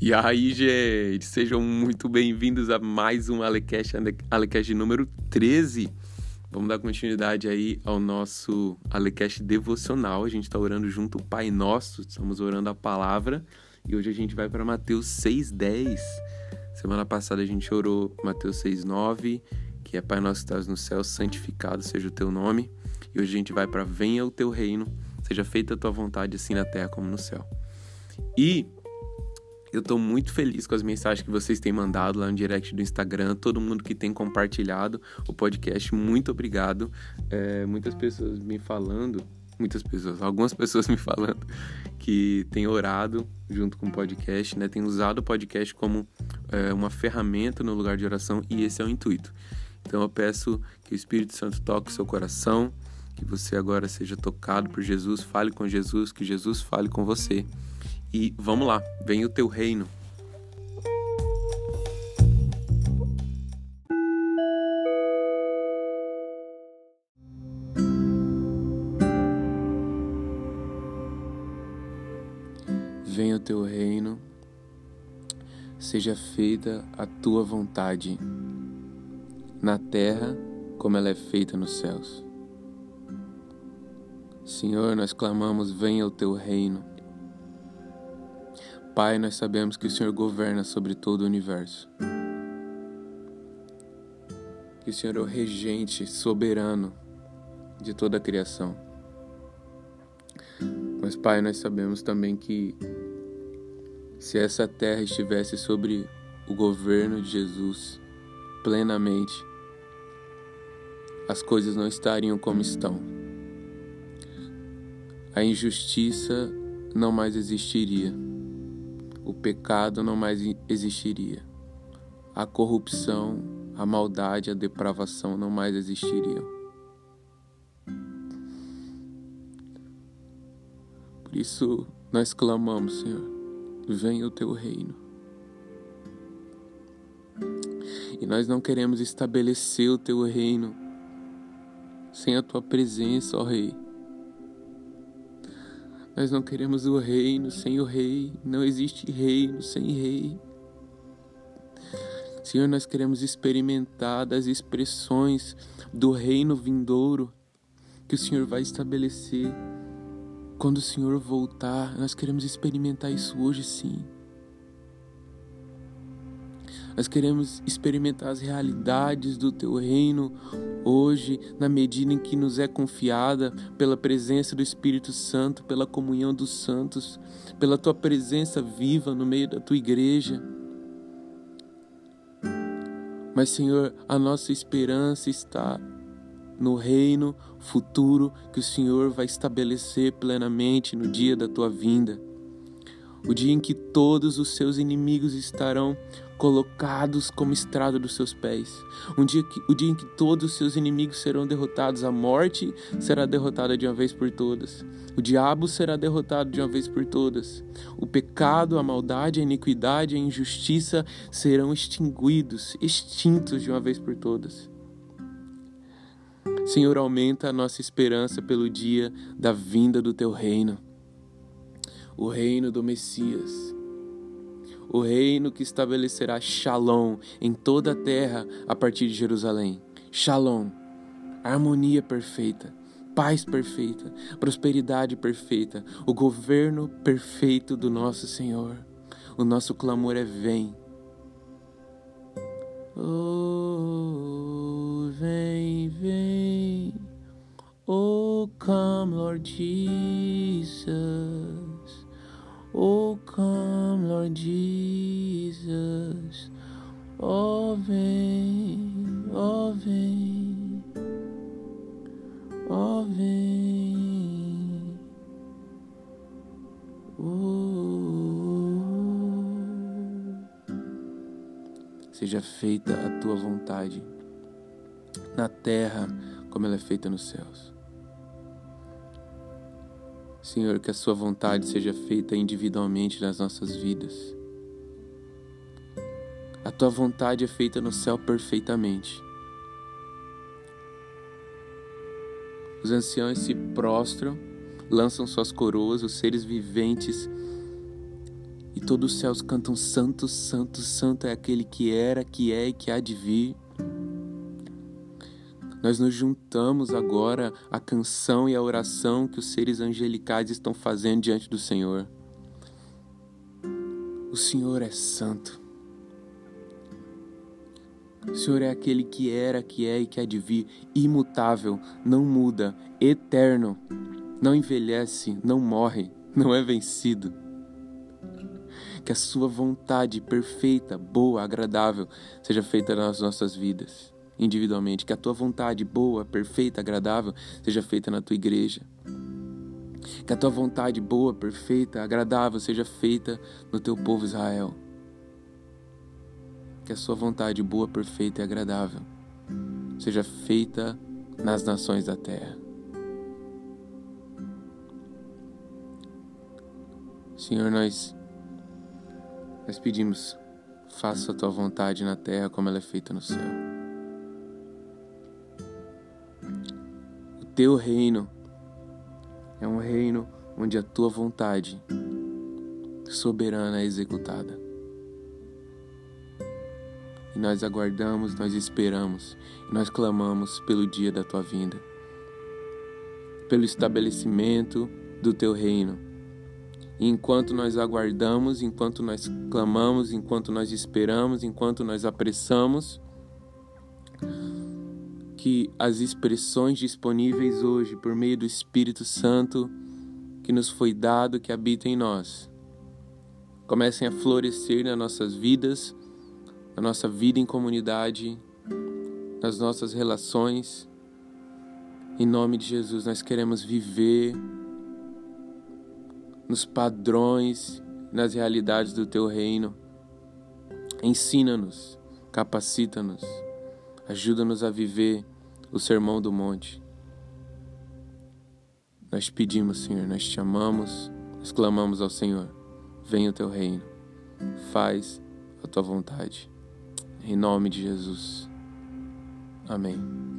E aí, gente, sejam muito bem-vindos a mais um Alecast, Alecast número 13. Vamos dar continuidade aí ao nosso Alecast devocional. A gente está orando junto o Pai Nosso, estamos orando a palavra e hoje a gente vai para Mateus 6,10. Semana passada a gente orou Mateus 6,9, que é Pai Nosso que estás no céu, santificado seja o teu nome. E hoje a gente vai para Venha o teu reino, seja feita a tua vontade assim na terra como no céu. E eu estou muito feliz com as mensagens que vocês têm mandado lá no direct do Instagram, todo mundo que tem compartilhado o podcast, muito obrigado. É, muitas pessoas me falando, muitas pessoas, algumas pessoas me falando que tem orado junto com o podcast, né? Tem usado o podcast como é, uma ferramenta no lugar de oração e esse é o intuito. Então eu peço que o Espírito Santo toque o seu coração, que você agora seja tocado por Jesus, fale com Jesus, que Jesus fale com você e vamos lá, vem o teu reino. Venha o teu reino, seja feita a tua vontade, na terra como ela é feita nos céus. Senhor, nós clamamos: venha o teu reino. Pai, nós sabemos que o Senhor governa sobre todo o universo. Que o Senhor é o regente soberano de toda a criação. Mas, Pai, nós sabemos também que se essa terra estivesse sobre o governo de Jesus plenamente, as coisas não estariam como estão. A injustiça não mais existiria o pecado não mais existiria. A corrupção, a maldade, a depravação não mais existiriam. Por isso nós clamamos, Senhor, venha o teu reino. E nós não queremos estabelecer o teu reino sem a tua presença, ó Rei. Nós não queremos o reino sem o rei. Não existe reino sem rei. Senhor, nós queremos experimentar das expressões do reino vindouro que o Senhor vai estabelecer quando o Senhor voltar. Nós queremos experimentar isso hoje sim. Nós queremos experimentar as realidades do teu reino hoje, na medida em que nos é confiada pela presença do Espírito Santo, pela comunhão dos santos, pela tua presença viva no meio da tua igreja. Mas, Senhor, a nossa esperança está no reino futuro que o Senhor vai estabelecer plenamente no dia da tua vinda. O dia em que todos os seus inimigos estarão colocados como estrada dos seus pés. Um dia que, o dia em que todos os seus inimigos serão derrotados, a morte será derrotada de uma vez por todas. O diabo será derrotado de uma vez por todas. O pecado, a maldade, a iniquidade, a injustiça serão extinguidos, extintos de uma vez por todas. Senhor, aumenta a nossa esperança pelo dia da vinda do teu reino, o reino do Messias o reino que estabelecerá Shalom em toda a terra a partir de Jerusalém. Shalom, harmonia perfeita, paz perfeita, prosperidade perfeita, o governo perfeito do nosso Senhor. O nosso clamor é: vem. Oh, vem, vem. Oh, come, Lord Jesus. Seja feita a tua vontade, na terra como ela é feita nos céus. Senhor, que a Sua vontade seja feita individualmente nas nossas vidas. A Tua vontade é feita no céu perfeitamente. Os anciãos se prostram, lançam suas coroas, os seres viventes, todos os céus cantam: Santo, Santo, Santo é aquele que era, que é e que há de vir. Nós nos juntamos agora à canção e à oração que os seres angelicais estão fazendo diante do Senhor. O Senhor é santo. O Senhor é aquele que era, que é e que há de vir, imutável, não muda, eterno, não envelhece, não morre, não é vencido. Que a Sua vontade perfeita, boa, agradável seja feita nas nossas vidas, individualmente. Que a Tua vontade boa, perfeita, agradável seja feita na Tua igreja. Que a Tua vontade boa, perfeita, agradável seja feita no Teu povo Israel que a sua vontade boa, perfeita e agradável seja feita nas nações da terra. Senhor, nós, nós pedimos, faça a tua vontade na terra como ela é feita no céu. O teu reino é um reino onde a tua vontade soberana é executada. E nós aguardamos, nós esperamos, nós clamamos pelo dia da tua vinda, pelo estabelecimento do teu reino. E enquanto nós aguardamos, enquanto nós clamamos, enquanto nós esperamos, enquanto nós apressamos, que as expressões disponíveis hoje por meio do Espírito Santo que nos foi dado, que habita em nós, comecem a florescer nas nossas vidas na nossa vida em comunidade, nas nossas relações. Em nome de Jesus, nós queremos viver nos padrões, nas realidades do teu reino. Ensina-nos, capacita-nos, ajuda-nos a viver o sermão do monte. Nós pedimos, Senhor, nós te amamos, nós clamamos ao Senhor. Venha o teu reino, faz a tua vontade. Em nome de Jesus. Amém.